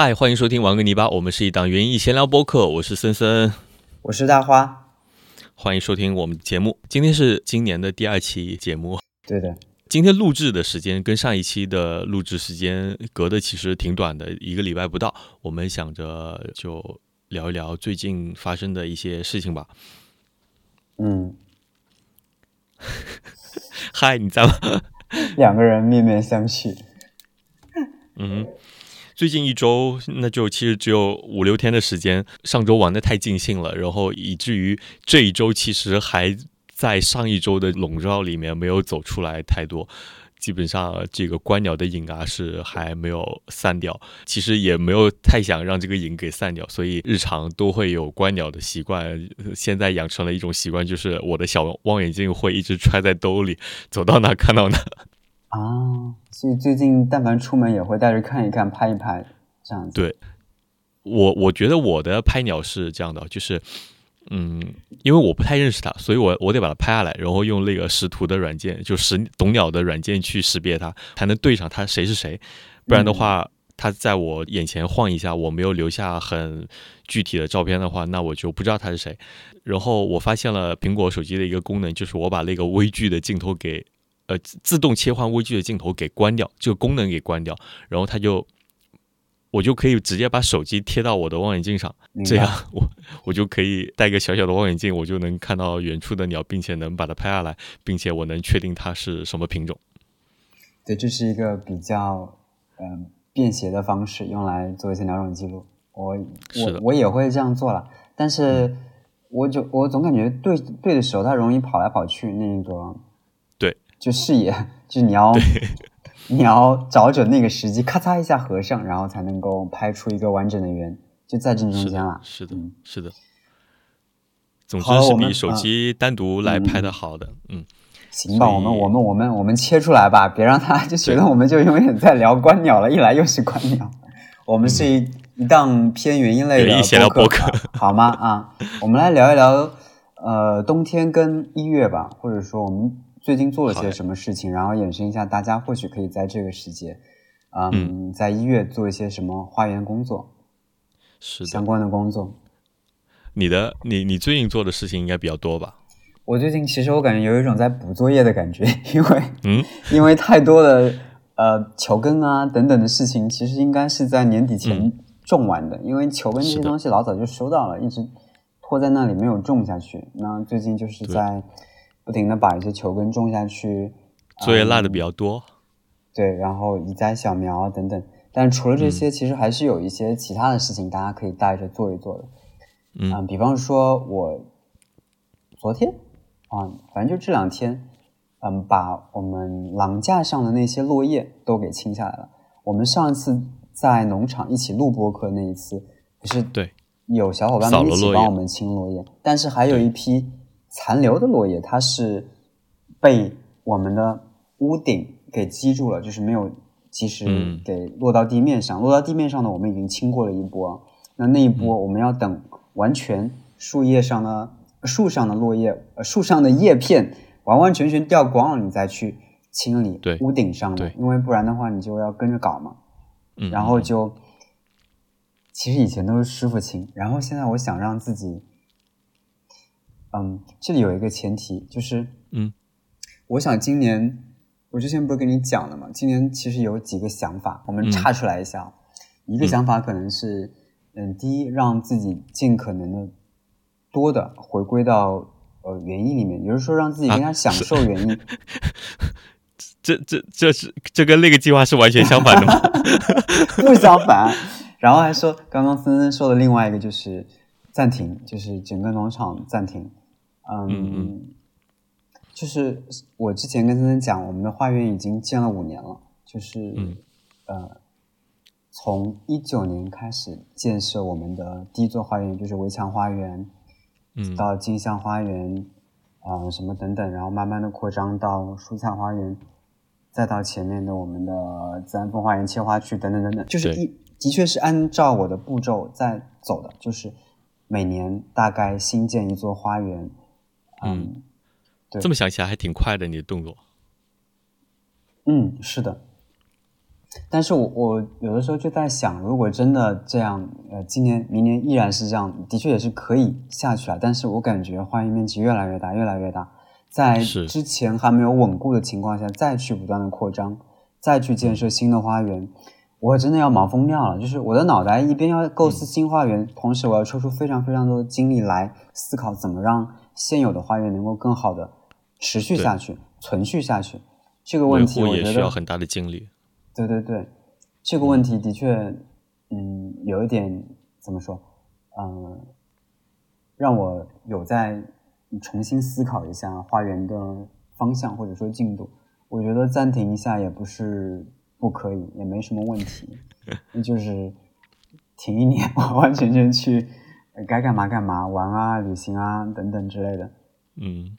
嗨，欢迎收听玩个泥巴，我们是一档园艺闲聊播客，我是森森，我是大花，欢迎收听我们的节目。今天是今年的第二期节目，对的，今天录制的时间跟上一期的录制时间隔的其实挺短的，一个礼拜不到。我们想着就聊一聊最近发生的一些事情吧。嗯，嗨，你在吗？两个人面面相觑。嗯，最近一周那就其实只有五六天的时间，上周玩的太尽兴了，然后以至于这一周其实还在上一周的笼罩里面没有走出来太多。基本上这个观鸟的瘾啊是还没有散掉，其实也没有太想让这个瘾给散掉，所以日常都会有观鸟的习惯。现在养成了一种习惯，就是我的小望远镜会一直揣在兜里，走到哪看到哪。啊，所以最近但凡出门也会带着看一看、拍一拍这样子。对，我我觉得我的拍鸟是这样的，就是。嗯，因为我不太认识它，所以我我得把它拍下来，然后用那个识图的软件，就识懂鸟的软件去识别它，才能对上它谁是谁。不然的话，它在我眼前晃一下，我没有留下很具体的照片的话，那我就不知道它是谁。然后我发现了苹果手机的一个功能，就是我把那个微距的镜头给呃自动切换微距的镜头给关掉，这个功能给关掉，然后它就。我就可以直接把手机贴到我的望远镜上，这样我我就可以带个小小的望远镜，我就能看到远处的鸟，并且能把它拍下来，并且我能确定它是什么品种。对，这是一个比较嗯便携的方式，用来做一些鸟种记录。我我我也会这样做了，但是我就我总感觉对对的时候，它容易跑来跑去，那个对，就视野 就你要。你要找准那个时机，咔嚓一下合上，然后才能够拍出一个完整的圆，就在正中间了。是的，是的。总之是比手机单独来拍的好的。嗯，行吧，我们我们我们我们切出来吧，别让他就觉得我们就永远在聊观鸟了，一 来又是观鸟。我们是一一档偏园艺类的播客，好吗？啊，我们来聊一聊呃冬天跟一月吧，或者说我们。最近做了些什么事情？然后衍生一下，大家或许可以在这个时节，嗯，在一月做一些什么花园工作，是相关的工作。你的，你你最近做的事情应该比较多吧？我最近其实我感觉有一种在补作业的感觉，因为嗯，因为太多的呃球根啊等等的事情，其实应该是在年底前种完的，因为球根这些东西老早就收到了，一直拖在那里没有种下去。那最近就是在。不停的把一些球根种下去，作业落的比较多，对，然后移栽小苗啊等等。但除了这些，其实还是有一些其他的事情，大家可以带着做一做的。嗯，比方说我昨天啊，反正就这两天，嗯，把我们廊架上的那些落叶都给清下来了。我们上一次在农场一起录播课那一次，不是对有小伙伴们一起帮我们清落叶，但是还有一批。残留的落叶，它是被我们的屋顶给击住了，就是没有及时给落到地面上。落到地面上呢，我们已经清过了一波。那那一波，我们要等完全树叶上的树上的落叶，呃，树上的叶片完完全全掉光了，你再去清理屋顶上的，因为不然的话，你就要跟着搞嘛。然后就，其实以前都是师傅清，然后现在我想让自己。嗯，这里有一个前提，就是嗯，我想今年我之前不是跟你讲了吗？今年其实有几个想法，我们岔出来一下。一个想法可能是，嗯，第一，让自己尽可能的多的回归到呃园艺里面，也就是说，让自己更加享受园艺。这这这是这跟那个计划是完全相反的吗？不相反。然后还说，刚刚森森说的另外一个就是暂停，就是整个农场暂停。嗯，就是我之前跟森森讲，我们的花园已经建了五年了，就是呃，从一九年开始建设我们的第一座花园，就是围墙花园，嗯，到金香花园，啊什么等等，然后慢慢的扩张到蔬菜花园，再到前面的我们的自然风花园切花区等等等等，就是一的确是按照我的步骤在走的，就是每年大概新建一座花园。嗯，对，这么想起来还挺快的，你的动作。嗯，是的。但是我我有的时候就在想，如果真的这样，呃，今年明年依然是这样，的确也是可以下去啊。但是我感觉花园面积越来越大，越来越大，在之前还没有稳固的情况下，再去不断的扩张，再去建设新的花园，我真的要忙疯掉了。就是我的脑袋一边要构思新花园，同时我要抽出非常非常多的精力来思考怎么让现有的花园能够更好的持续下去、存续下去。这个问题我觉得需要很大的精力。对对对，这个问题的确，嗯，有一点怎么说，嗯，让我有在重新思考一下花园的方向或者说进度。我觉得暂停一下也不是不可以，也没什么问题，就是停一年，完完全全去该干嘛干嘛，玩啊、旅行啊等等之类的。嗯，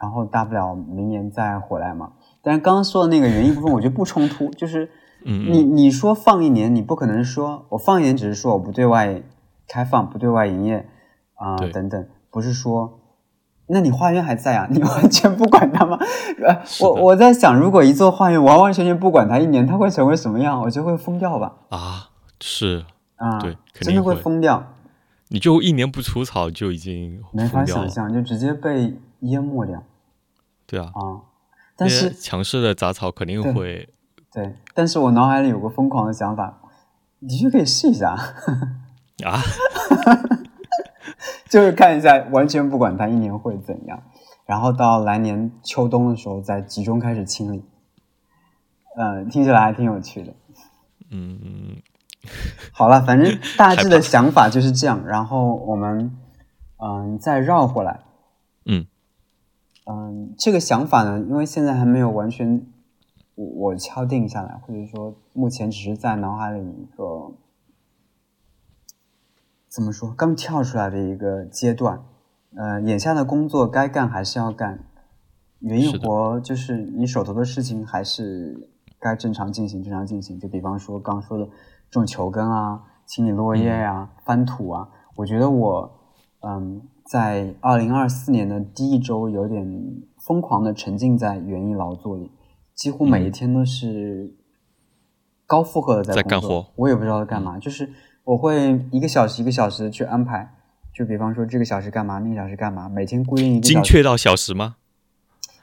然后大不了明年再回来嘛。但是刚刚说的那个原因部分，我觉得不冲突。就是你你说放一年，你不可能说我放一年，只是说我不对外开放、不对外营业啊等等，不是说那你花园还在啊？你完全不管它吗？我我在想，如果一座花园完完全全不管它一年，它会成为什么样？我觉得会疯掉吧？啊，是啊，对，真的会疯掉。你就一年不除草就已经没法想象，就直接被淹没掉。对啊啊。但是强势的杂草肯定会，对。但是我脑海里有个疯狂的想法，的确可以试一下 啊，就是看一下，完全不管它一年会怎样，然后到来年秋冬的时候再集中开始清理。嗯，听起来还挺有趣的。嗯，好了，反正大致的想法就是这样。然后我们嗯再绕回来。嗯。嗯，这个想法呢，因为现在还没有完全我我敲定下来，或者说目前只是在脑海里一个怎么说刚跳出来的一个阶段。呃，眼下的工作该干还是要干，园艺活就是你手头的事情还是该正常进行，正常进行。就比方说刚说的种球根啊、清理落叶呀、翻土啊，我觉得我嗯。在二零二四年的第一周，有点疯狂的沉浸在园艺劳作里，几乎每一天都是高负荷的在干活。我也不知道在干嘛，就是我会一个小时一个小时的去安排，就比方说这个小时干嘛，那个小时干嘛，每天固定一个精确到小时吗？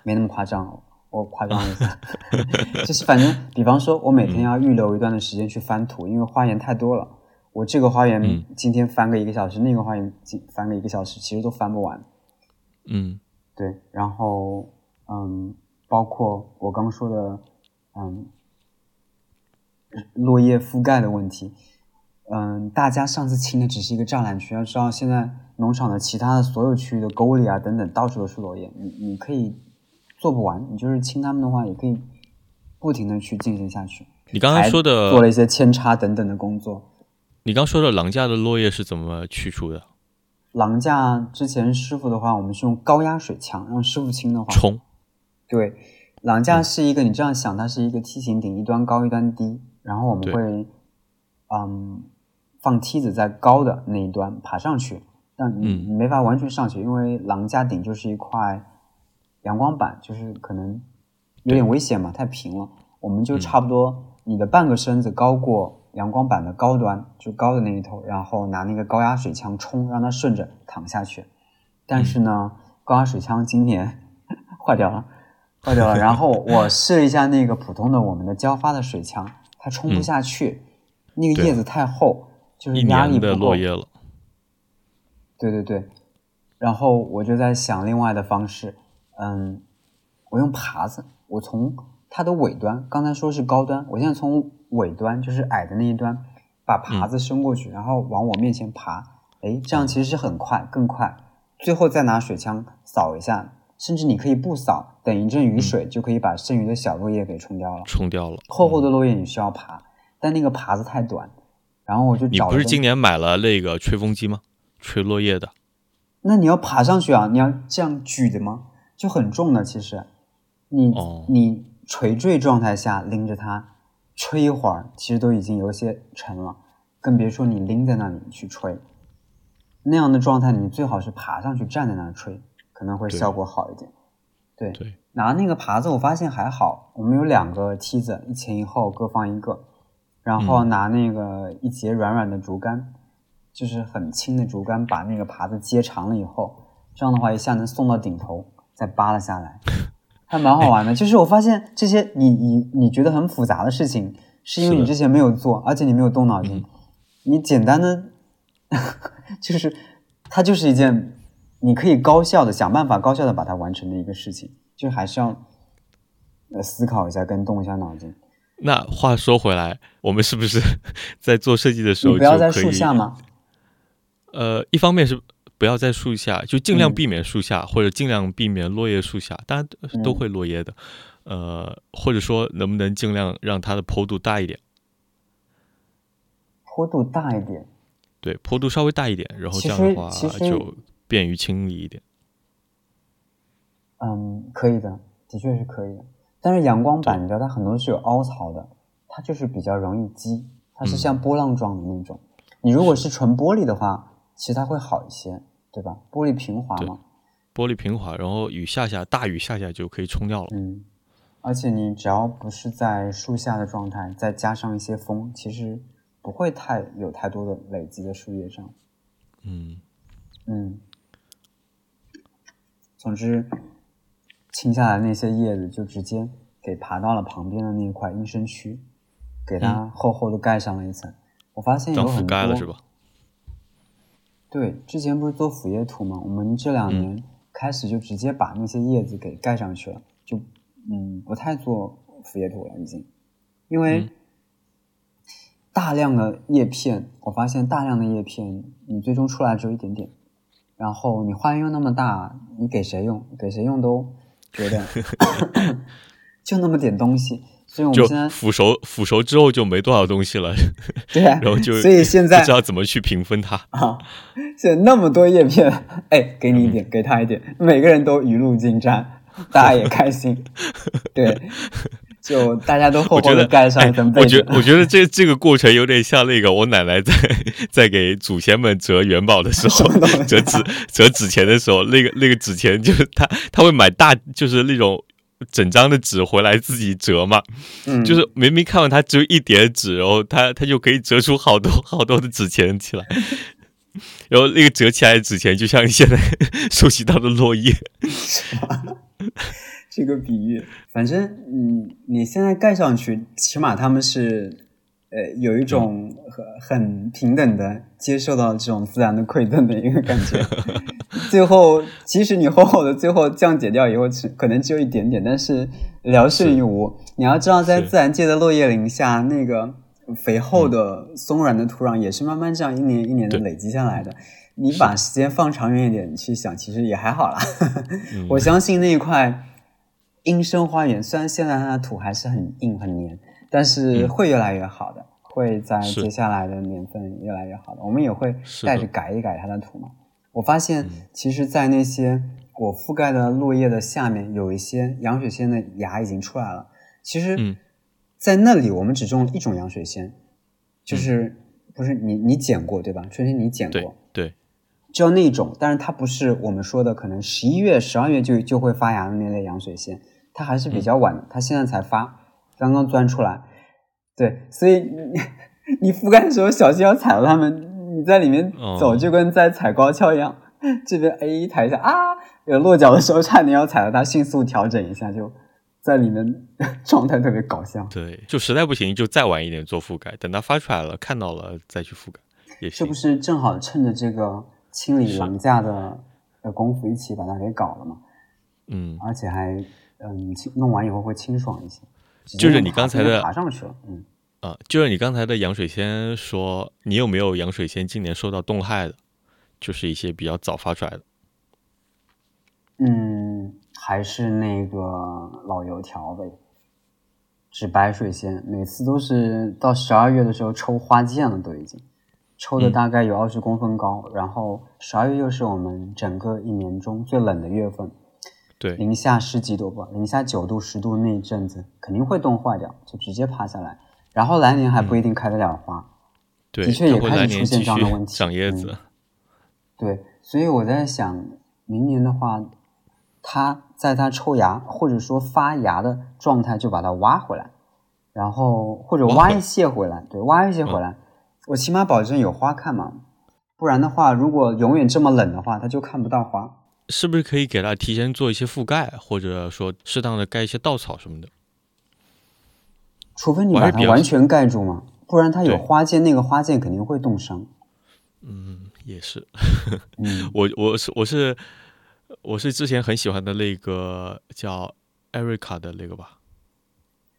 没那么夸张，我夸张一下，就是反正比方说，我每天要预留一段的时间去翻土，因为花园太多了。我这个花园今天翻个一个小时，那个花园翻个一个小时，其实都翻不完。嗯，对。然后，嗯，包括我刚说的，嗯，落叶覆盖的问题。嗯，大家上次清的只是一个栅栏区，要知道现在农场的其他的所有区域的沟里啊等等，到处都是落叶。你你可以做不完，你就是清他们的话，也可以不停的去进行下去。你刚才说的做了一些扦插等等的工作。你刚说的廊架的落叶是怎么去除的？廊架之前师傅的话，我们是用高压水枪，让师傅清的话冲。对，廊架是一个，你这样想，它是一个梯形顶，一端高一端低，然后我们会嗯放梯子在高的那一端爬上去，但你你没法完全上去，因为廊架顶就是一块阳光板，就是可能有点危险嘛，太平了，我们就差不多你的半个身子高过。阳光板的高端就高的那一头，然后拿那个高压水枪冲，让它顺着躺下去。但是呢，高压水枪今年坏掉了，坏掉了。然后我试了一下那个普通的我们的交发的水枪，它冲不下去，那个叶子太厚，就是压力不够。落叶了。对对对，然后我就在想另外的方式，嗯，我用耙子，我从它的尾端，刚才说是高端，我现在从。尾端就是矮的那一端，把耙子伸过去，然后往我面前爬，哎，这样其实是很快，更快。最后再拿水枪扫一下，甚至你可以不扫，等一阵雨水就可以把剩余的小落叶给冲掉了。冲掉了。厚厚的落叶你需要爬，但那个耙子太短，然后我就找。你不是今年买了那个吹风机吗？吹落叶的。那你要爬上去啊？你要这样举的吗？就很重的，其实。你你垂坠状态下拎着它。吹一会儿，其实都已经有些沉了，更别说你拎在那里去吹。那样的状态，你最好是爬上去站在那儿吹，可能会效果好一点。对对，拿那个耙子，我发现还好，我们有两个梯子，一前一后各放一个，然后拿那个一节软软的竹竿，就是很轻的竹竿，把那个耙子接长了以后，这样的话一下能送到顶头，再扒了下来，还蛮好玩的。就是我发现这些你你你觉得很复杂的事情，是因为你之前没有做，而且你没有动脑筋，你简单的，就是它就是一件你可以高效的想办法高效的把它完成的一个事情。就还是要呃思考一下，跟动一下脑筋。那话说回来，我们是不是 在做设计的时候，不要在树下吗？呃，一方面是不要在树下，就尽量避免树下，或者尽量避免落叶树下，大家都会落叶的。呃，或者说能不能尽量让它的坡度大一点？坡度大一点。对，坡度稍微大一点，然后这样的话就便于清理一点。嗯，可以的，的确是可以的。但是阳光板，你知道它很多是有凹槽的，它就是比较容易积，它是像波浪状的那种。你如果是纯玻璃的话，其实它会好一些，对吧？玻璃平滑嘛，玻璃平滑，然后雨下下，大雨下下就可以冲掉了。嗯，而且你只要不是在树下的状态，再加上一些风，其实不会太有太多的累积在树叶上。嗯嗯，总之。清下来那些叶子，就直接给爬到了旁边的那块阴生区，给它厚厚的盖上了一层。我发现有很多，是吧？对，之前不是做腐叶土吗？我们这两年开始就直接把那些叶子给盖上去了，就嗯，不太做腐叶土了，已经，因为大量的叶片，我发现大量的叶片，你最终出来只有一点点，然后你花园又那么大，你给谁用？给谁用都。觉得 就那么点东西，所以我们现在腐熟腐熟之后就没多少东西了。对，啊然后就所以现在不知道怎么去平分它啊。现在那么多叶片，哎，给你一点，给他一点，每个人都雨露均沾，大家也开心。对，就大家都厚厚的盖上一层被子。我觉我觉得这这个过程有点像那个我奶奶在在给祖先们折元宝的时候，折纸折纸钱的时候，那个那个纸钱就是他他会买大就是那种整张的纸回来自己折嘛，就是明明看到它只有一叠纸，然后它它就可以折出好多 好多的纸钱起来，然后那个折起来的纸钱就像现在 收集到的落叶。这个比喻，反正嗯，你现在盖上去，起码他们是呃有一种很很平等的接受到这种自然的馈赠的一个感觉。最后，即使你厚厚的，最后降解掉以后，只可能只有一点点，但是聊胜于无。你要知道，在自然界的落叶林下，那个肥厚的松软的土壤也是慢慢这样一年一年的累积下来的。你把时间放长远一点去想，其实也还好啦。我相信那一块。阴生花园虽然现在它的土还是很硬很黏，但是会越来越好的，会在接下来的年份越来越好的。我们也会带着改一改它的土嘛。我发现，其实，在那些我覆盖的落叶的下面，有一些洋水仙的芽已经出来了。其实，在那里我们只种了一种洋水仙，就是不是你你剪过对吧？春天你剪过对。只有那种，但是它不是我们说的可能十一月、十二月就就会发芽的那类洋水仙。它还是比较晚的，它现在才发，刚刚钻出来。对，所以你 你覆盖的时候小心要踩到它们。你在里面走就跟在踩高跷一样，这边 A 一抬一下啊，有落脚的时候差点要踩到它，迅速调整一下，就在里面 状态特别搞笑。对，就实在不行就再晚一点做覆盖，等它发出来了看到了再去覆盖也行。是不是正好趁着这个清理廊架的的功夫一起把它给搞了嘛？嗯，而且还。嗯，弄完以后会清爽一些。就是你刚才的爬上去了，嗯啊，就是你刚才的杨水仙说，你有没有杨水仙今年受到冻害的？就是一些比较早发出来的。嗯，还是那个老油条呗，纸白水仙，每次都是到十二月的时候抽花剑了，都已经抽的大概有二十公分高，然后十二月又是我们整个一年中最冷的月份。对，零下十几度吧，零下九度、十度那一阵子肯定会冻坏掉，就直接趴下来。然后来年还不一定开得了花，对，的确也开始出现这样的问题，长叶子。对，所以我在想，明年的话，它在它抽芽或者说发芽的状态就把它挖回来，然后或者挖一些回来，对，挖一些回来，我起码保证有花看嘛。不然的话，如果永远这么冷的话，它就看不到花。是不是可以给它提前做一些覆盖，或者说适当的盖一些稻草什么的？除非你把它完全盖住嘛，不然它有花剑，那个花剑肯定会冻伤。嗯，也是。我我是我是我是之前很喜欢的那个叫艾瑞卡的那个吧。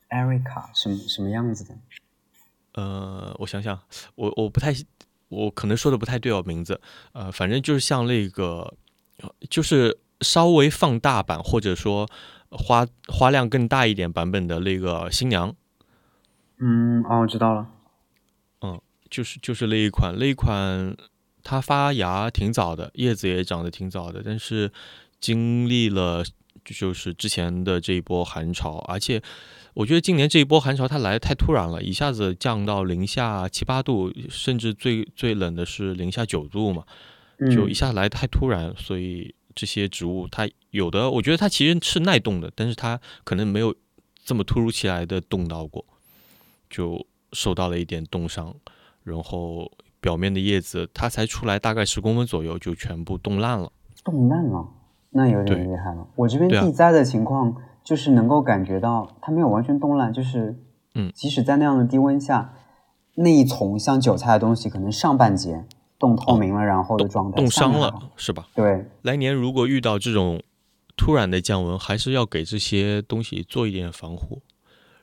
艾瑞卡什么什么样子的？呃，我想想，我我不太，我可能说的不太对哦，名字。呃，反正就是像那个，就是稍微放大版，或者说花花量更大一点版本的那个新娘。嗯，哦，我知道了。嗯，就是就是那一款，那一款它发芽挺早的，叶子也长得挺早的，但是经历了就是之前的这一波寒潮，而且我觉得今年这一波寒潮它来的太突然了，一下子降到零下七八度，甚至最最冷的是零下九度嘛，就一下来太突然，所以这些植物它有的，我觉得它其实是耐冻的，但是它可能没有这么突如其来的冻到过。就受到了一点冻伤，然后表面的叶子它才出来大概十公分左右就全部冻烂了。冻烂了，那有点厉害了。我这边地栽的情况就是能够感觉到它没有完全冻烂，就是嗯，即使在那样的低温下，那一丛像韭菜的东西可能上半截冻透明了，然后的状态冻伤了是吧？对，来年如果遇到这种突然的降温，还是要给这些东西做一点防护。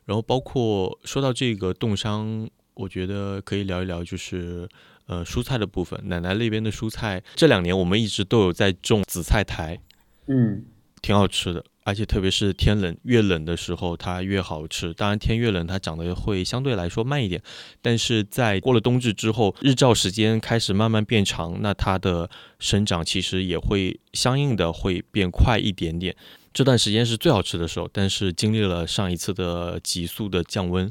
然后包括说到这个冻伤，我觉得可以聊一聊，就是呃蔬菜的部分。奶奶那边的蔬菜这两年我们一直都有在种紫菜苔，嗯，挺好吃的，而且特别是天冷越冷的时候它越好吃。当然天越冷它长得会相对来说慢一点，但是在过了冬至之后，日照时间开始慢慢变长，那它的生长其实也会相应的会变快一点点。这段时间是最好吃的时候，但是经历了上一次的急速的降温，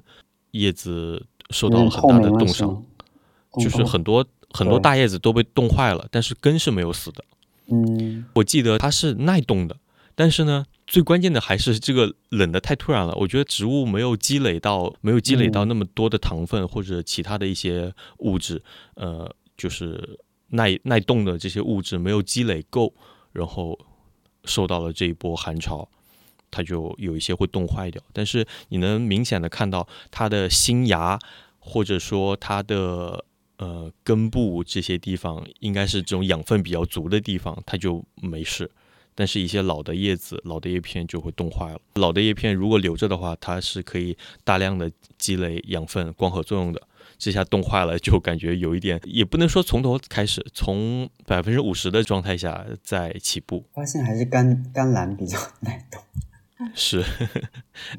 叶子受到了很大的冻伤，就是很多很多大叶子都被冻坏了，但是根是没有死的。嗯，我记得它是耐冻的，但是呢，最关键的还是这个冷的太突然了。我觉得植物没有积累到没有积累到那么多的糖分或者其他的一些物质，呃，就是耐耐冻的这些物质没有积累够，然后。受到了这一波寒潮，它就有一些会冻坏掉。但是你能明显的看到它的新芽，或者说它的呃根部这些地方，应该是这种养分比较足的地方，它就没事。但是，一些老的叶子、老的叶片就会冻坏了。老的叶片如果留着的话，它是可以大量的积累养分、光合作用的。这下冻坏了，就感觉有一点，也不能说从头开始，从百分之五十的状态下再起步。发现还是甘甘蓝比较耐冻。是，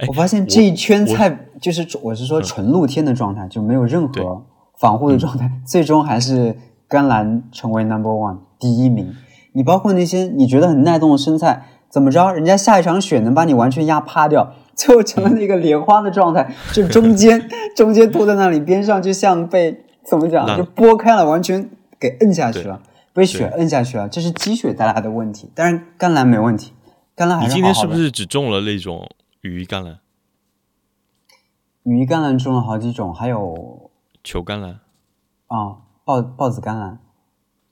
我发现这一圈菜就是我是说纯露天的状态，就没有任何防护的状态，最终还是甘蓝成为 number one 第一名。你包括那些你觉得很耐冻的生菜，怎么着，人家下一场雪能把你完全压趴掉。最后成了那个莲花的状态，就中间 中间拖在那里，边上就像被怎么讲，就拨开了，完全给摁下去了，被雪摁下去了。这是积雪带来的问题。但是，甘蓝没问题，甘蓝还是你今天是不是只种了那种羽衣甘蓝？羽衣甘蓝种了好几种，还有球甘蓝啊，豹豹子甘蓝，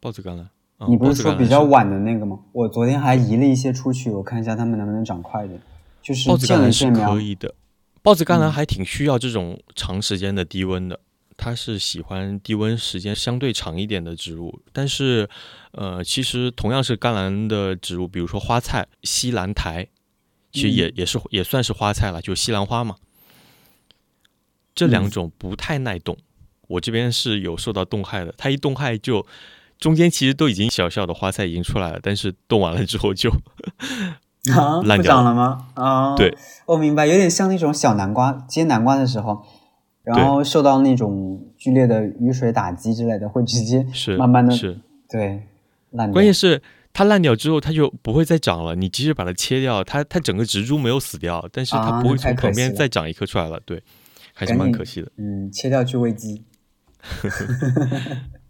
豹子甘蓝。你不是说比较晚的那个吗？我昨天还移了一些出去，我看一下它们能不能长快一点。就是豹子甘蓝是可以的，豹子甘蓝还挺需要这种长时间的低温的，它是喜欢低温时间相对长一点的植物。但是，呃，其实同样是甘蓝的植物，比如说花菜西兰苔，其实也也是也算是花菜了，就西兰花嘛。这两种不太耐冻，我这边是有受到冻害的。它一冻害就中间其实都已经小小的花菜已经出来了，但是冻完了之后就。啊，不长了吗？啊，对，我明白，有点像那种小南瓜接南瓜的时候，然后受到那种剧烈的雨水打击之类的，会直接是慢慢的是，对烂掉。关键是它烂掉之后，它就不会再长了。你即使把它切掉，它它整个植株没有死掉，但是它不会从旁边再长一颗出来了。对，还是蛮可惜的。嗯，切掉去喂鸡。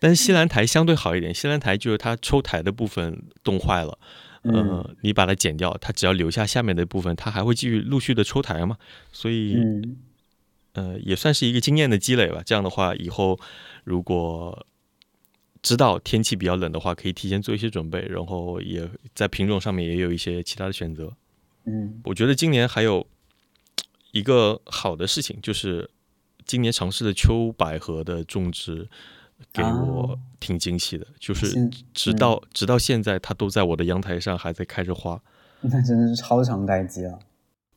但是西兰苔相对好一点，西兰苔就是它抽苔的部分冻坏了。呃，你把它剪掉，它只要留下下面的部分，它还会继续陆续的抽台嘛。所以，呃，也算是一个经验的积累吧。这样的话，以后如果知道天气比较冷的话，可以提前做一些准备，然后也在品种上面也有一些其他的选择。嗯，我觉得今年还有一个好的事情，就是今年尝试的秋百合的种植。给我挺惊喜的，就是直到直到现在，它都在我的阳台上还在开着花，那真的是超长待机了。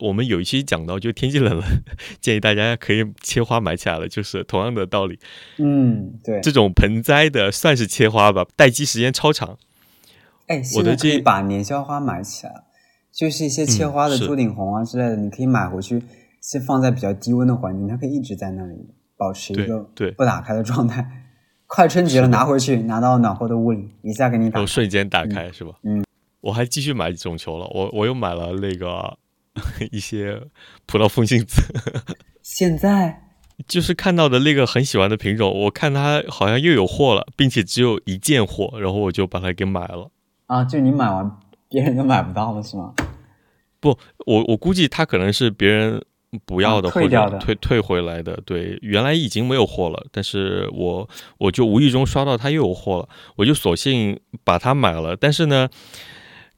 我们有一期讲到，就天气冷了，建议大家可以切花买起来了，就是同样的道理。嗯，对，这种盆栽的算是切花吧，待机时间超长。哎，我的可以把年宵花买起来，就是一些切花的朱顶红啊之类的，你可以买回去，先放在比较低温的环境，它可以一直在那里保持一个对不打开的状态。快春节了，拿回去，拿到暖和的屋里，一下给你打，瞬间打开是吧？嗯，我还继续买种球了，我我又买了那个 一些葡萄风信子。现在就是看到的那个很喜欢的品种，我看它好像又有货了，并且只有一件货，然后我就把它给买了。啊，就你买完，别人都买不到了是吗？不，我我估计它可能是别人。不要的或者退退回来的，对，原来已经没有货了，但是我我就无意中刷到它又有货了，我就索性把它买了。但是呢，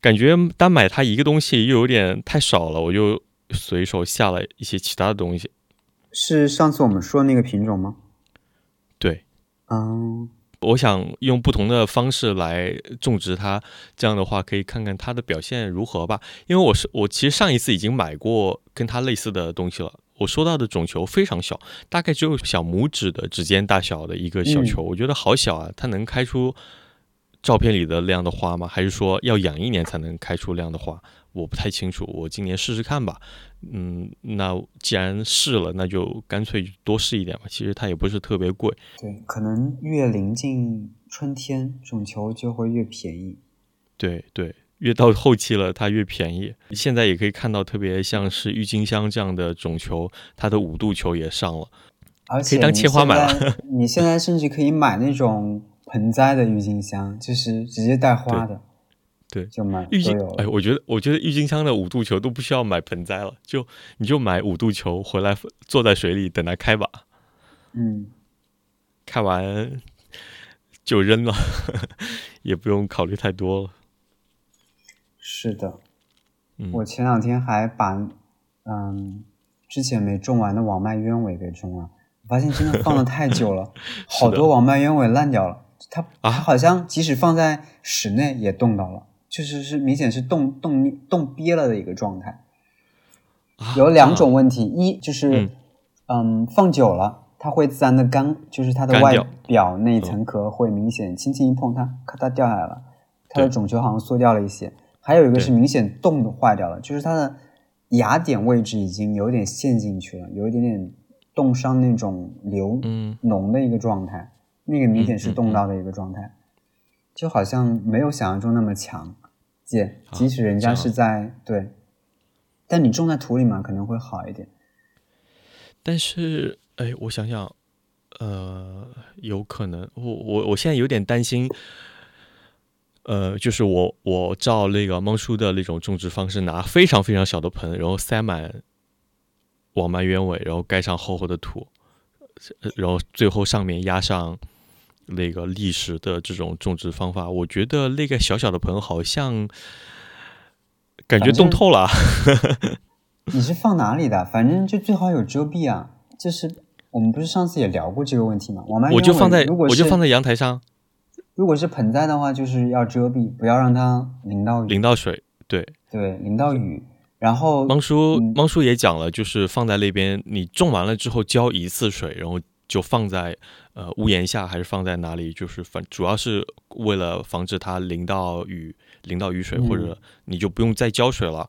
感觉单买它一个东西又有点太少了，我就随手下了一些其他的东西。是上次我们说的那个品种吗？对，嗯。我想用不同的方式来种植它，这样的话可以看看它的表现如何吧。因为我是我其实上一次已经买过跟它类似的东西了。我收到的种球非常小，大概只有小拇指的指尖大小的一个小球，我觉得好小啊！它能开出照片里的那样的花吗？还是说要养一年才能开出那样的花？我不太清楚，我今年试试看吧。嗯，那既然试了，那就干脆多试一点吧。其实它也不是特别贵。对，可能越临近春天，种球就会越便宜。对对，越到后期了，它越便宜。现在也可以看到，特别像是郁金香这样的种球，它的五度球也上了，而且可以当切花买了。你现在甚至可以买那种盆栽的郁金香，就是直接带花的。对，就买郁金哎，我觉得我觉得郁金香的五度球都不需要买盆栽了，就你就买五度球回来，坐在水里等它开吧。嗯，开完就扔了，也不用考虑太多了。是的，我前两天还把嗯之前没种完的网麦鸢尾给种了，我发现真的放了太久了，好多网麦鸢尾烂掉了。它它好像即使放在室内也冻到了。确实是明显是冻冻冻憋了的一个状态，有两种问题，一就是嗯放久了它会自然的干，就是它的外表那一层壳会明显轻轻一碰它咔嗒掉下来了，它的种球好像缩掉了一些。还有一个是明显冻的坏掉了，就是它的芽点位置已经有点陷进去了，有一点点冻伤那种流脓的一个状态，那个明显是冻到的一个状态。就好像没有想象中那么强，姐，即使人家是在对，但你种在土里嘛，可能会好一点。但是，哎，我想想，呃，有可能，我我我现在有点担心，呃，就是我我照那个猫叔的那种种植方式，拿非常非常小的盆，然后塞满网蔓鸢尾，然后盖上厚厚的土，然后最后上面压上。那个历史的这种种植方法，我觉得那个小小的盆好像感觉冻透了。你是放哪里的？反正就最好有遮蔽啊。就是我们不是上次也聊过这个问题吗？我们我就放在，我就放在阳台上。如果是盆栽的话，就是要遮蔽，不要让它淋到淋到水。对对，淋到雨。然后猫叔猫叔也讲了，就是放在那边，你种完了之后浇一次水，然后就放在。呃，屋檐下还是放在哪里？就是反主要是为了防止它淋到雨，淋到雨水，或者你就不用再浇水了，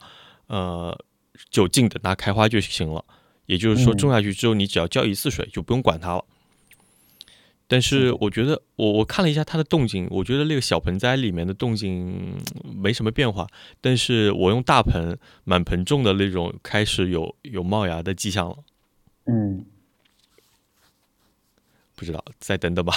呃，就静等它开花就行了。也就是说，种下去之后，你只要浇一次水，就不用管它了。但是我觉得，我我看了一下它的动静，我觉得那个小盆栽里面的动静没什么变化。但是我用大盆满盆种的那种，开始有有冒芽的迹象了。嗯。不知道，再等等吧。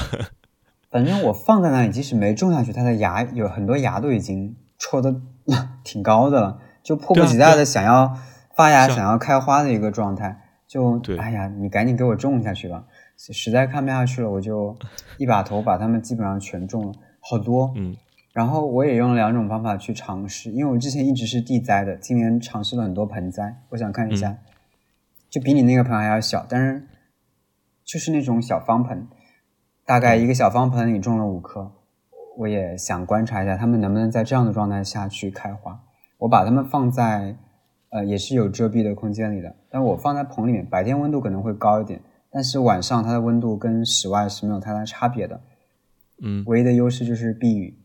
反正我放在那里，即使没种下去，它的芽有很多芽都已经戳的 挺高的了，就迫不及待的想要发芽、想要开花的一个状态。就哎呀，你赶紧给我种下去吧！实在看不下去了，我就一把头把它们基本上全种了，好多。嗯。然后我也用了两种方法去尝试，因为我之前一直是地栽的，今年尝试了很多盆栽。我想看一下，就比你那个盆还要小，但是就是那种小方盆，大概一个小方盆里种了五棵。我也想观察一下它们能不能在这样的状态下去开花。我把它们放在呃也是有遮蔽的空间里的，但我放在棚里面，白天温度可能会高一点，但是晚上它的温度跟室外是没有太大差别的。嗯，唯一的优势就是避雨。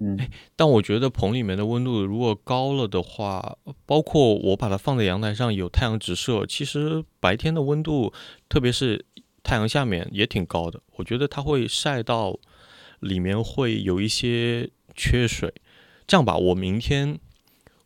嗯，但我觉得棚里面的温度如果高了的话，包括我把它放在阳台上有太阳直射，其实白天的温度，特别是太阳下面也挺高的。我觉得它会晒到里面会有一些缺水。这样吧，我明天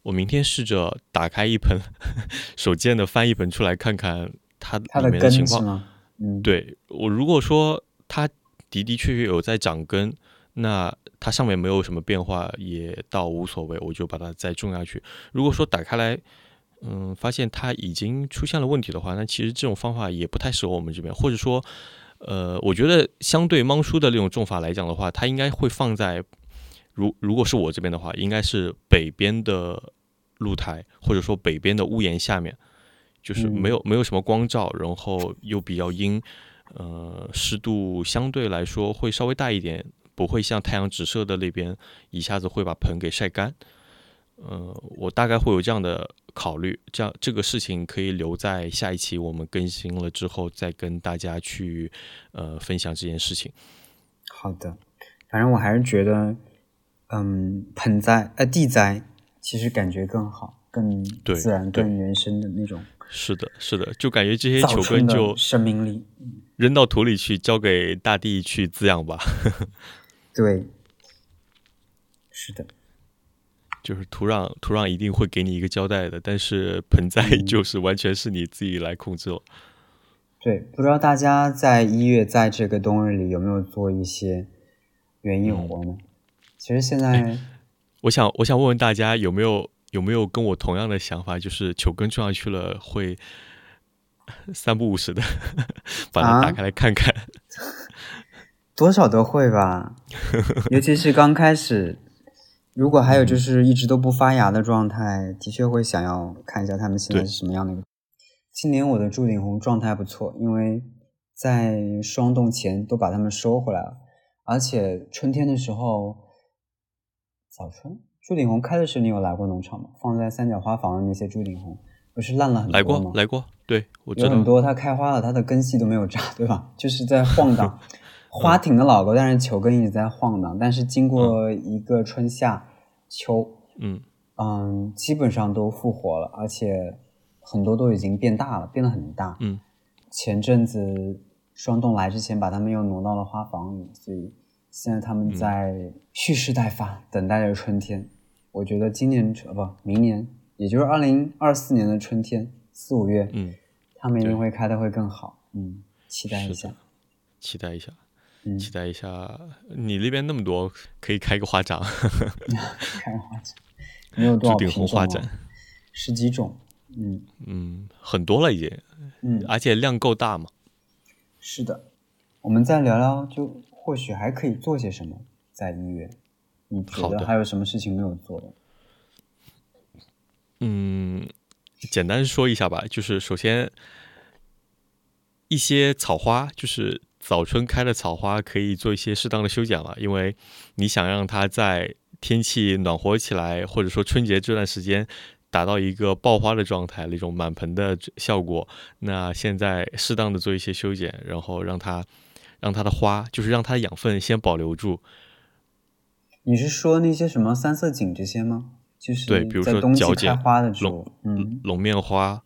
我明天试着打开一盆 手贱的翻一盆出来看看它里面的情况。嗯，对我如果说它的的确确有在长根。那它上面没有什么变化，也倒无所谓，我就把它再种下去。如果说打开来，嗯，发现它已经出现了问题的话，那其实这种方法也不太适合我们这边。或者说，呃，我觉得相对芒叔的那种种法来讲的话，它应该会放在，如如果是我这边的话，应该是北边的露台，或者说北边的屋檐下面，就是没有没有什么光照，然后又比较阴，呃，湿度相对来说会稍微大一点。不会像太阳直射的那边一下子会把盆给晒干，呃，我大概会有这样的考虑，这样这个事情可以留在下一期我们更新了之后再跟大家去呃分享这件事情。好的，反正我还是觉得，嗯，盆栽呃地栽其实感觉更好，更自然、更原生的那种。是的，是的，就感觉这些球根就生命力扔到土里去，交给大地去滋养吧。对，是的，就是土壤，土壤一定会给你一个交代的，但是盆栽就 是完全是你自己来控制了。对，不知道大家在一月在这个冬日里有没有做一些园艺活呢？其实现在，我想，我想问问大家有没有有没有跟我同样的想法，就是球根种上去了会 三不五时的把它打开来看看。多少都会吧，尤其是刚开始，如果还有就是一直都不发芽的状态，的确会想要看一下它们现在是什么样的一个。今年我的朱顶红状态不错，因为在霜冻前都把它们收回来了，而且春天的时候，早春朱顶红开的时候，你有来过农场吗？放在三角花房的那些朱顶红，不是烂了很多吗？来过，来过，对，我知道有很多它开花了，它的根系都没有扎，对吧？就是在晃荡。花挺的老高，但是球根一直在晃荡。但是经过一个春夏秋，嗯嗯，基本上都复活了，而且很多都已经变大了，变得很大。嗯，前阵子霜冻来之前，把它们又挪到了花房里，所以现在它们在蓄势待发，等待着春天。我觉得今年呃不，明年，也就是二零二四年的春天四五月，嗯，它们一定会开的会更好。嗯，期待一下，期待一下。期待一下，你那边那么多，可以开个花展。开个花展，没有多少顶红花展，十几种。嗯嗯，很多了已经。嗯，而且量够大嘛。是的，我们再聊聊，就或许还可以做些什么在一月。你觉得还有什么事情没有做的？嗯，简单说一下吧，就是首先一些草花，就是。早春开的草花可以做一些适当的修剪了，因为你想让它在天气暖和起来，或者说春节这段时间达到一个爆花的状态，那种满盆的效果，那现在适当的做一些修剪，然后让它让它的花，就是让它的养分先保留住。你是说那些什么三色堇这些吗？就是对，比如说角剪花的种嗯龙面花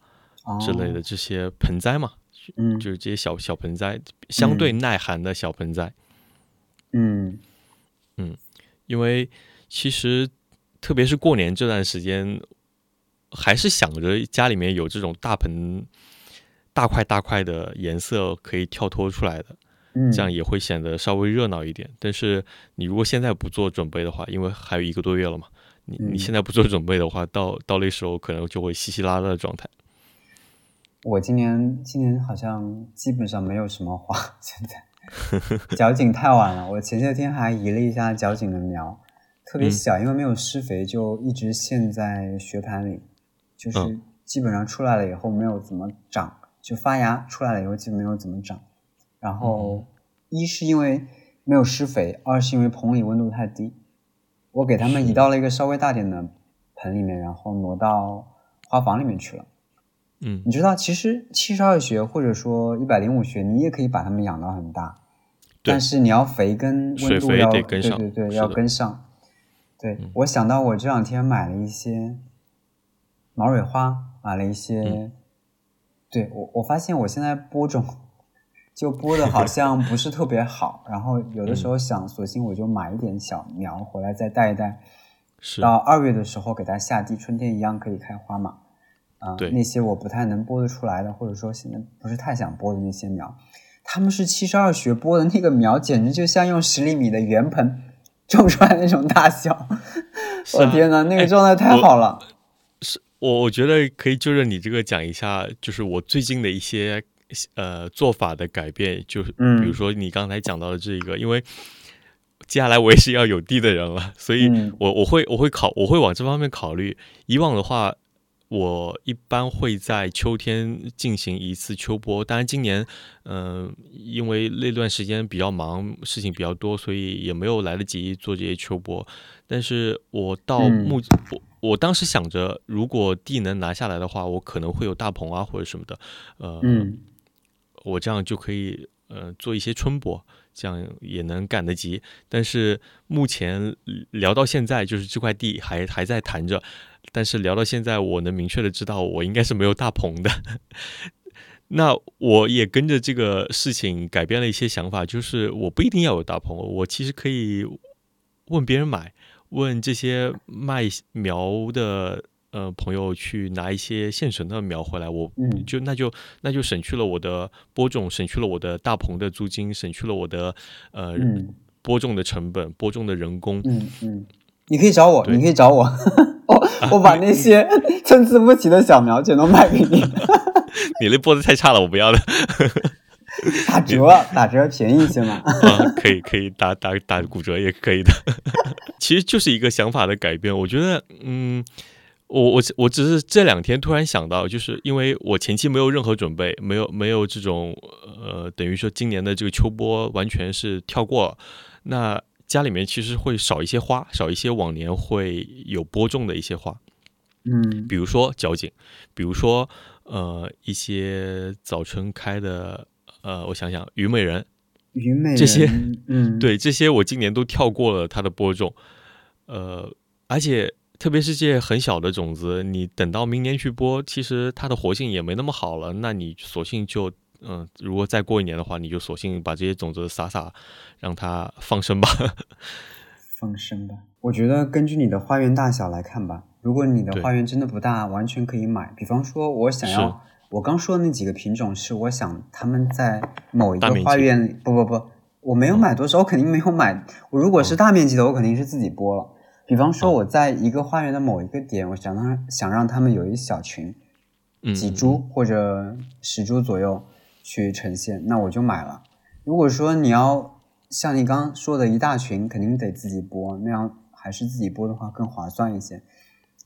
之类的这些盆栽嘛。嗯，就是这些小小盆栽，相对耐寒的小盆栽。嗯嗯，因为其实特别是过年这段时间，还是想着家里面有这种大盆、大块大块的颜色可以跳脱出来的，这样也会显得稍微热闹一点。但是你如果现在不做准备的话，因为还有一个多月了嘛，你你现在不做准备的话，到到那时候可能就会稀稀拉拉的状态。我今年今年好像基本上没有什么花，现在 角井太晚了。我前些天还移了一下角井的苗，特别小，因为没有施肥，就一直陷在雪盘里，就是基本上出来了以后没有怎么长，就发芽出来了以后基本没有怎么长。然后一是因为没有施肥，二是因为棚里温度太低，我给它们移到了一个稍微大点的盆里面，然后挪到花房里面去了。嗯，你知道，其实七十二学或者说一百零五学，你也可以把它们养到很大，但是你要肥跟温度要对对对要跟上。对我想到我这两天买了一些毛蕊花，买了一些，对我我发现我现在播种就播的好像不是特别好，然后有的时候想，索性我就买一点小苗回来再带一带，到二月的时候给它下地，春天一样可以开花嘛。啊，那些我不太能播得出来的，或者说现在不是太想播的那些苗，他们是七十二学播的那个苗，简直就像用十厘米的圆盆 种出来那种大小。我天哪，那个状态太好了。是我我觉得可以就着你这个讲一下，就是我最近的一些呃做法的改变，就是比如说你刚才讲到的这个，因为接下来我也是要有地的人了，所以我我会我会考我会往这方面考虑。以往的话。我一般会在秋天进行一次秋播，当然今年，嗯，因为那段时间比较忙，事情比较多，所以也没有来得及做这些秋播。但是我到目，我我当时想着，如果地能拿下来的话，我可能会有大棚啊或者什么的，呃，我这样就可以呃做一些春播，这样也能赶得及。但是目前聊到现在，就是这块地还还在谈着。但是聊到现在，我能明确的知道，我应该是没有大棚的。那我也跟着这个事情改变了一些想法，就是我不一定要有大棚，我其实可以问别人买，问这些卖苗的呃朋友去拿一些现成的苗回来，我就那就那就省去了我的播种，省去了我的大棚的租金，省去了我的呃播种的成本，播种的人工。嗯嗯，你可以找我，你可以找我。我我把那些 参差不齐的小苗全都卖给你。你那播的太差了，我不要了。打折，打折便宜一些嘛。啊可以，可以打打打骨折也可以的。其实就是一个想法的改变。我觉得，嗯，我我我只是这两天突然想到，就是因为我前期没有任何准备，没有没有这种呃，等于说今年的这个秋播完全是跳过了。那家里面其实会少一些花，少一些往年会有播种的一些花，嗯，比如说角堇，比如说呃一些早春开的，呃，我想想，虞美人，虞美人这些，嗯，对，这些我今年都跳过了它的播种，呃，而且特别是这些很小的种子，你等到明年去播，其实它的活性也没那么好了，那你索性就。嗯，如果再过一年的话，你就索性把这些种子撒撒，让它放生吧。放生吧，我觉得根据你的花园大小来看吧。如果你的花园真的不大，完全可以买。比方说，我想要我刚说的那几个品种，是我想他们在某一个花园里。不不不，我没有买多少，我肯定没有买。我如果是大面积的，我肯定是自己播了。比方说，我在一个花园的某一个点，我想让想让他们有一小群，几株或者十株左右。去呈现，那我就买了。如果说你要像你刚刚说的一大群，肯定得自己播，那样还是自己播的话更划算一些。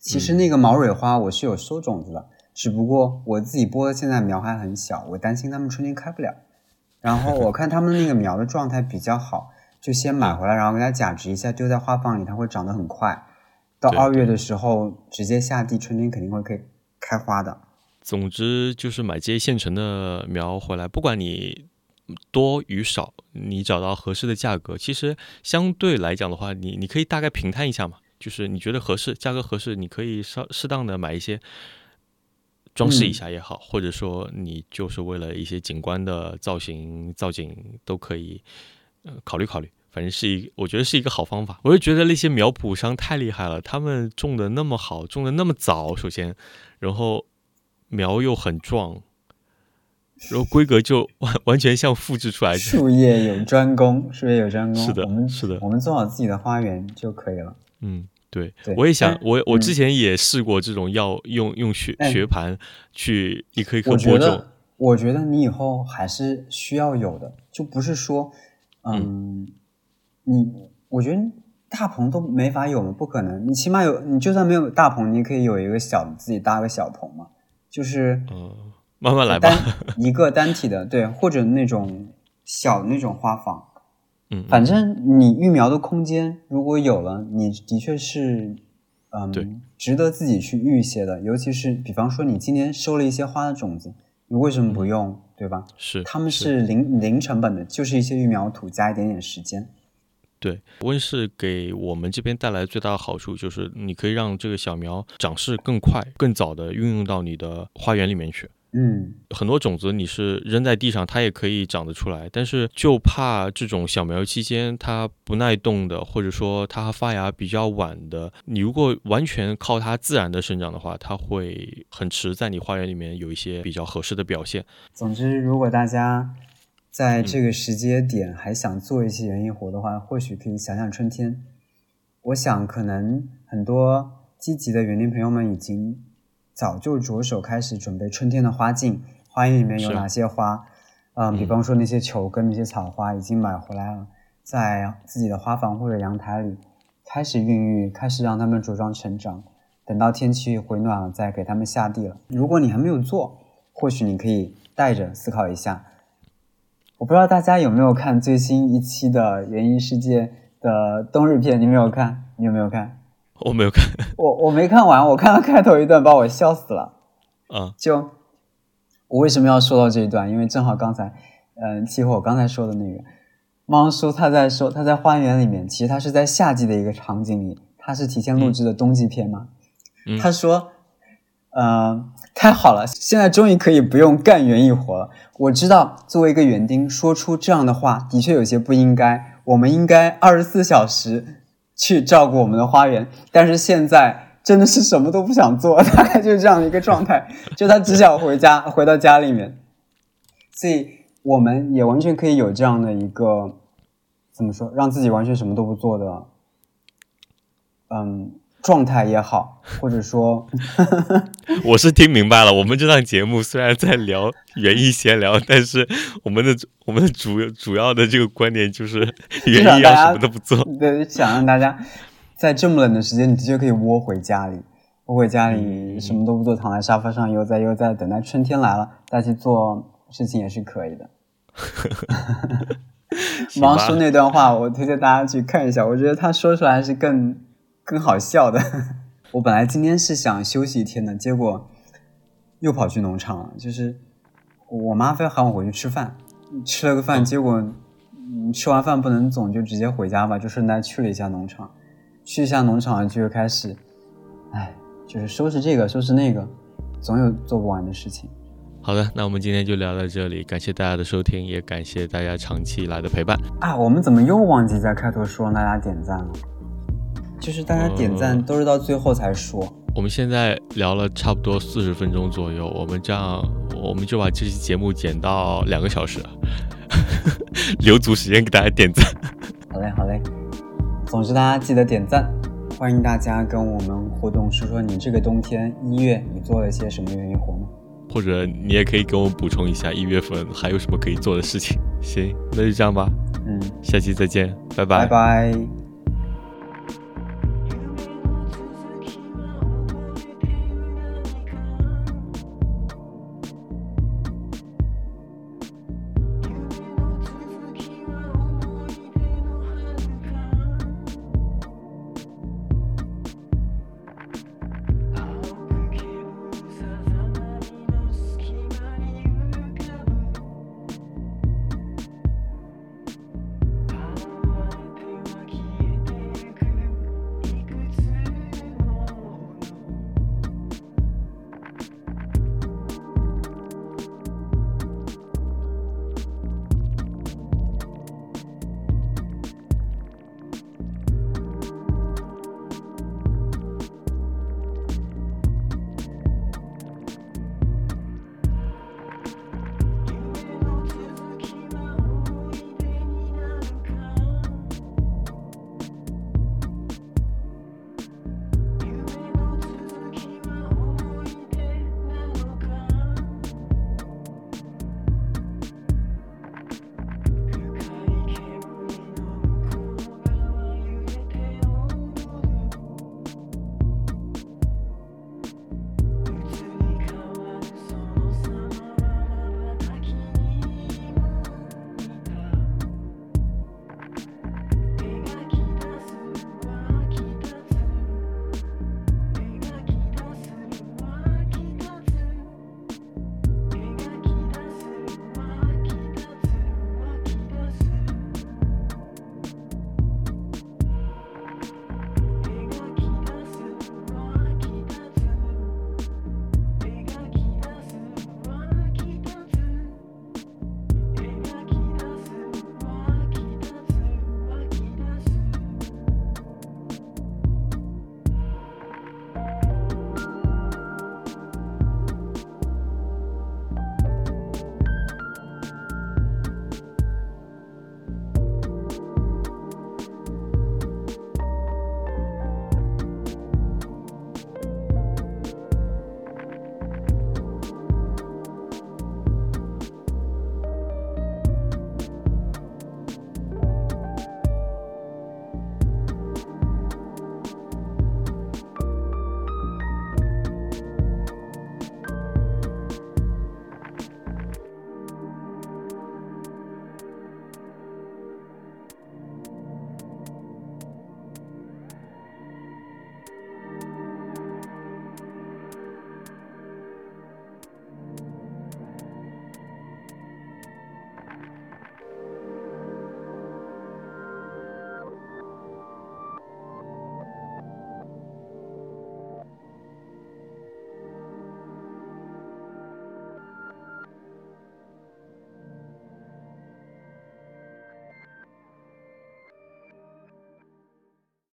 其实那个毛蕊花我是有收种子的，只不过我自己播的现在苗还很小，我担心它们春天开不了。然后我看他们那个苗的状态比较好，就先买回来，然后给它假植一下，丢在花房里，它会长得很快。到二月的时候直接下地，春天肯定会可以开花的。总之就是买这些现成的苗回来，不管你多与少，你找到合适的价格，其实相对来讲的话，你你可以大概平摊一下嘛。就是你觉得合适，价格合适，你可以稍适当的买一些装饰一下也好，或者说你就是为了一些景观的造型造景都可以，呃，考虑考虑。反正是一，我觉得是一个好方法。我就觉得那些苗圃商太厉害了，他们种的那么好，种的那么早，首先，然后。苗又很壮，然后规格就完完全像复制出来的。术业有专攻，术业有专攻。是的，我们是的，我们做好自己的花园就可以了。嗯，对，我也想，我我之前也试过这种要，用用学学盘去一颗一颗播种。我觉得你以后还是需要有的，就不是说，嗯，你我觉得大棚都没法有嘛，不可能。你起码有，你就算没有大棚，你可以有一个小的，自己搭个小棚嘛，就是嗯，慢慢来吧。一个单体的，对，或者那种小那种花房，嗯，反正你育苗的空间如果有了，你的确是，嗯，值得自己去育一些的，尤其是比方说你今年收了一些花的种子。你为什么不用？对吧？是，他们是零零成本的，就是一些育苗土加一点点时间。对，温室给我们这边带来最大的好处就是，你可以让这个小苗长势更快、更早的运用到你的花园里面去。嗯，很多种子你是扔在地上，它也可以长得出来，但是就怕这种小苗期间它不耐冻的，或者说它发芽比较晚的，你如果完全靠它自然的生长的话，它会很迟在你花园里面有一些比较合适的表现。总之，如果大家在这个时间点还想做一些园艺活的话，或许可以想想春天。我想，可能很多积极的园林朋友们已经。早就着手开始准备春天的花镜，花园里面有哪些花？嗯，比方说那些球跟那些草花已经买回来了，在自己的花房或者阳台里开始孕育，开始让它们茁壮成长。等到天气回暖了，再给它们下地了。如果你还没有做，或许你可以带着思考一下。我不知道大家有没有看最新一期的《园艺世界》的冬日片？你没有看？你有没有看？我没有看，我我没看完，我看到开头一段把我笑死了。嗯，就我为什么要说到这一段？因为正好刚才，嗯，契合我刚才说的那个，猫叔他在说他在花园里面，其实他是在夏季的一个场景里，他是提前录制的冬季片嘛。他说，嗯，太好了，现在终于可以不用干园艺活了。我知道作为一个园丁，说出这样的话的确有些不应该，我们应该二十四小时。去照顾我们的花园，但是现在真的是什么都不想做，大概就是这样的一个状态，就他只想回家，回到家里面。所以我们也完全可以有这样的一个，怎么说，让自己完全什么都不做的，嗯。状态也好，或者说，我是听明白了。我们这档节目虽然在聊园艺闲聊，但是我们的 我们的主主要的这个观点就是园艺要什么都不做。对，想让大家在这么冷的时间，你的确可以窝回家里，窝回家里什么都不做，躺在沙发上悠哉悠哉，等待春天来了再去做事情也是可以的。王叔那段话，我推荐大家去看一下，我觉得他说出来是更。更好笑的，我本来今天是想休息一天的，结果又跑去农场了。就是我妈非要喊我回去吃饭，吃了个饭，结果吃完饭不能总就直接回家吧，就顺带去了一下农场。去一下农场就开始，哎，就是收拾这个收拾那个，总有做不完的事情。好的，那我们今天就聊到这里，感谢大家的收听，也感谢大家长期以来的陪伴。啊，我们怎么又忘记在开头说让大家点赞了？就是大家点赞都是到最后才说。我们现在聊了差不多四十分钟左右，我们这样我们就把这期节目剪到两个小时，留足时间给大家点赞。好嘞，好嘞。总之大家记得点赞，欢迎大家跟我们互动，说说你这个冬天一月你做了些什么园艺活吗？或者你也可以给我们补充一下一月份还有什么可以做的事情。行，那就这样吧。嗯，下期再见，拜拜。拜拜。